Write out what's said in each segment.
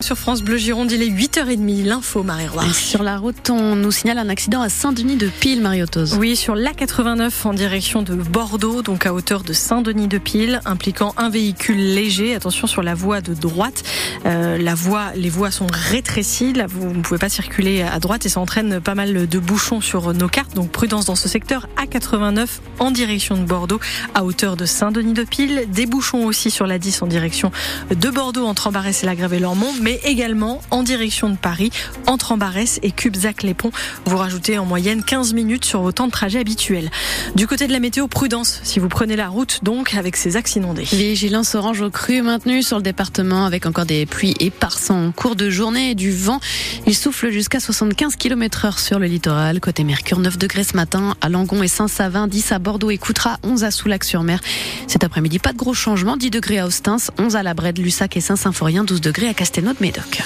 Sur France Bleu Gironde, il est 8h30, l'info Marie-Roy. Sur la route, on nous signale un accident à Saint-Denis de Pile, Mariotos. Oui, sur l'A89 en direction de Bordeaux, donc à hauteur de Saint-Denis de Pile, impliquant un véhicule léger. Attention sur la voie de droite. Euh, la voie, les voies sont rétrécies. Là, vous ne pouvez pas circuler à droite et ça entraîne pas mal de bouchons sur nos cartes. Donc prudence dans ce secteur. A89 en direction de Bordeaux, à hauteur de Saint-Denis de Pile. Des bouchons aussi sur la 10 en direction de Bordeaux entre Embarès et la Grève et Lormont mais également en direction de Paris, entre Ambarès et Cubzac-les-Ponts. Vous rajoutez en moyenne 15 minutes sur vos temps de trajet habituels. Du côté de la météo, prudence si vous prenez la route donc avec ces axes inondés. Vigilance orange au cru maintenue sur le département avec encore des pluies éparses en cours de journée et du vent. Il souffle jusqu'à 75 km heure sur le littoral. Côté Mercure, 9 degrés ce matin à Langon et Saint-Savin, 10 à Bordeaux et Coutras, 11 à Soulac-sur-Mer. Cet après-midi, pas de gros changements, 10 degrés à Ostens, 11 à la Brède, Lussac et Saint-Symphorien, 12 degrés à Castelnau Médoc.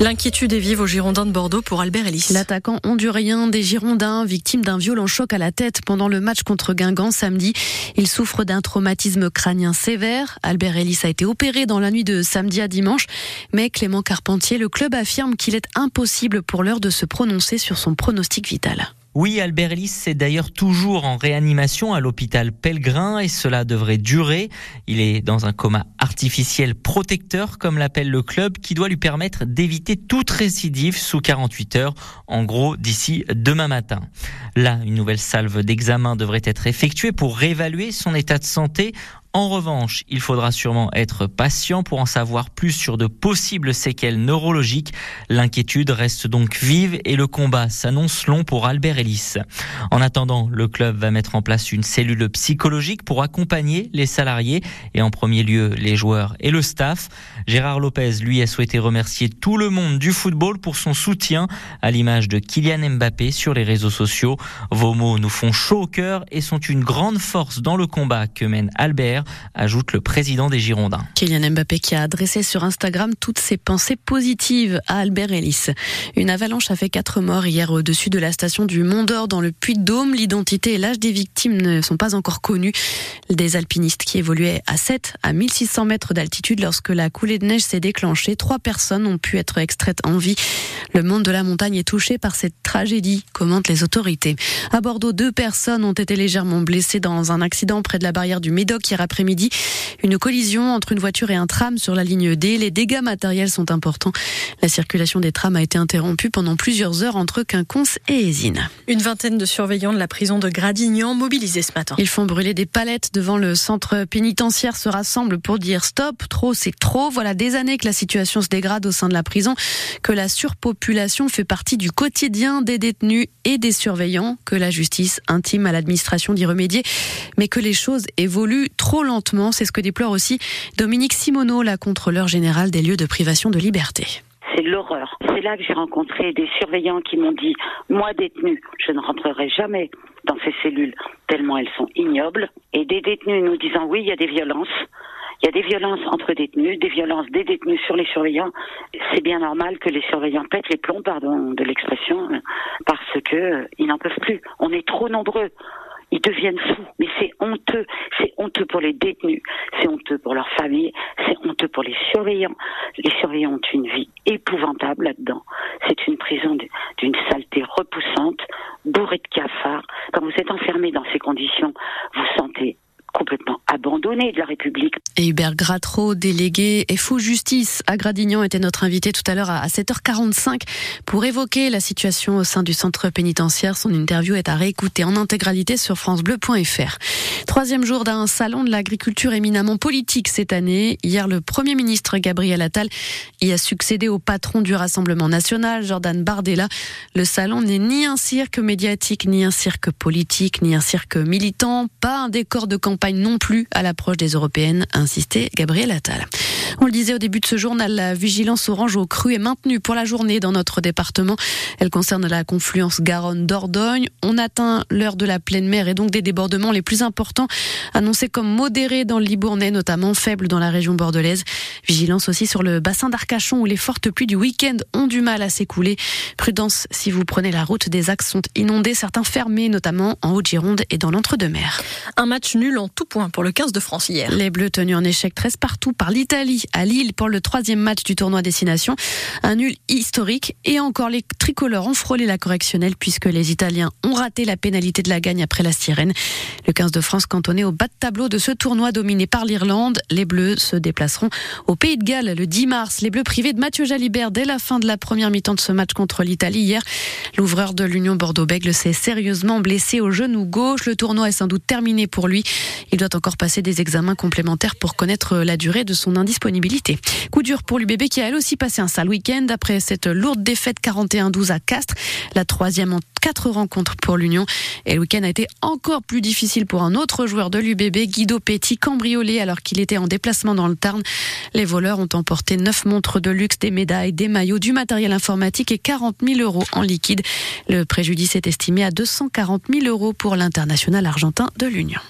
L'inquiétude est vive aux Girondins de Bordeaux pour Albert Ellis. L'attaquant hondurien des Girondins, victime d'un violent choc à la tête pendant le match contre Guingamp samedi. Il souffre d'un traumatisme crânien sévère. Albert Ellis a été opéré dans la nuit de samedi à dimanche. Mais Clément Carpentier, le club affirme qu'il est impossible pour l'heure de se prononcer sur son pronostic vital. Oui, Albert Ellis est d'ailleurs toujours en réanimation à l'hôpital Pellegrin et cela devrait durer. Il est dans un coma artificiel protecteur, comme l'appelle le club, qui doit lui permettre d'éviter toute récidive sous 48 heures, en gros d'ici demain matin. Là, une nouvelle salve d'examen devrait être effectuée pour réévaluer son état de santé en revanche, il faudra sûrement être patient pour en savoir plus sur de possibles séquelles neurologiques. L'inquiétude reste donc vive et le combat s'annonce long pour Albert Ellis. En attendant, le club va mettre en place une cellule psychologique pour accompagner les salariés et en premier lieu les joueurs et le staff. Gérard Lopez, lui, a souhaité remercier tout le monde du football pour son soutien à l'image de Kylian Mbappé sur les réseaux sociaux. Vos mots nous font chaud au cœur et sont une grande force dans le combat que mène Albert ajoute le président des Girondins. Kylian Mbappé qui a adressé sur Instagram toutes ses pensées positives à Albert Ellis. Une avalanche a fait quatre morts hier au-dessus de la station du Mont d'Or dans le Puy-de-Dôme. L'identité et l'âge des victimes ne sont pas encore connus. Des alpinistes qui évoluaient à 7 à 1600 mètres d'altitude lorsque la coulée de neige s'est déclenchée. Trois personnes ont pu être extraites en vie. Le monde de la montagne est touché par cette tragédie, commentent les autorités. À Bordeaux, deux personnes ont été légèrement blessées dans un accident près de la barrière du Médoc hier après-midi. Une collision entre une voiture et un tram sur la ligne D. Les dégâts matériels sont importants. La circulation des trams a été interrompue pendant plusieurs heures entre Quinconce et Ésine. Une vingtaine de surveillants de la prison de Gradignan mobilisés ce matin. Ils font brûler des palettes devant le centre pénitentiaire, se rassemblent pour dire stop, trop c'est trop. Voilà des années que la situation se dégrade au sein de la prison, que la surpopulation fait partie du quotidien des détenus et des surveillants, que la justice intime à l'administration d'y remédier, mais que les choses évoluent trop lentement. C'est ce que déplore aussi Dominique Simoneau, la contrôleur générale des lieux de privation de liberté c'est l'horreur. C'est là que j'ai rencontré des surveillants qui m'ont dit, moi détenu, je ne rentrerai jamais dans ces cellules tellement elles sont ignobles. Et des détenus nous disant, oui, il y a des violences. Il y a des violences entre détenus, des violences des détenus sur les surveillants. C'est bien normal que les surveillants pètent les plombs, pardon de l'expression, parce que euh, ils n'en peuvent plus. On est trop nombreux ils deviennent fous. Mais c'est honteux. C'est honteux pour les détenus. C'est honteux pour leurs familles. C'est honteux pour les surveillants. Les surveillants ont une vie épouvantable là-dedans. C'est une prison d'une saleté repoussante, bourrée de cafards. Quand vous êtes enfermé dans ces conditions, vous sentez complètement abandonné de la République. Et Hubert Gratreau, délégué FO Justice à Gradignan, était notre invité tout à l'heure à 7h45 pour évoquer la situation au sein du centre pénitentiaire. Son interview est à réécouter en intégralité sur francebleu.fr. Troisième jour d'un salon de l'agriculture éminemment politique cette année. Hier, le Premier ministre Gabriel Attal y a succédé au patron du Rassemblement national, Jordan Bardella. Le salon n'est ni un cirque médiatique, ni un cirque politique, ni un cirque militant, pas un décor de campagne non plus à l'approche des européennes, insistait Gabriel Attal. On le disait au début de ce journal, la vigilance orange au cru est maintenue pour la journée dans notre département. Elle concerne la confluence Garonne-Dordogne. On atteint l'heure de la pleine mer et donc des débordements les plus importants annoncés comme modérés dans le Libournais, notamment faibles dans la région bordelaise. Vigilance aussi sur le bassin d'Arcachon où les fortes pluies du week-end ont du mal à s'écouler. Prudence si vous prenez la route, des axes sont inondés, certains fermés, notamment en Haute-Gironde et dans l'entre-deux-mer. Un match nul en tout point pour le 15 de France hier. Les Bleus tenus en échec 13 partout par l'Italie à Lille pour le troisième match du tournoi destination. Un nul historique et encore les tricolores ont frôlé la correctionnelle puisque les Italiens ont raté la pénalité de la gagne après la sirène. Le 15 de France cantonné au bas de tableau de ce tournoi dominé par l'Irlande. Les Bleus se déplaceront au Pays de Galles le 10 mars. Les Bleus privés de Mathieu Jalibert dès la fin de la première mi-temps de ce match contre l'Italie hier. L'ouvreur de l'Union Bordeaux-Bègle s'est sérieusement blessé au genou gauche. Le tournoi est sans doute terminé pour lui. Il doit encore passer des examens complémentaires pour connaître la durée de son indisponibilité. Coup dur pour l'UBB qui a elle aussi passé un sale week-end après cette lourde défaite 41-12 à Castres, la troisième en quatre rencontres pour l'Union. Et le week-end a été encore plus difficile pour un autre joueur de l'UBB, Guido Petit, cambriolé alors qu'il était en déplacement dans le Tarn. Les voleurs ont emporté neuf montres de luxe, des médailles, des maillots, du matériel informatique et 40 000 euros en liquide. Le préjudice est estimé à 240 000 euros pour l'international argentin de l'Union.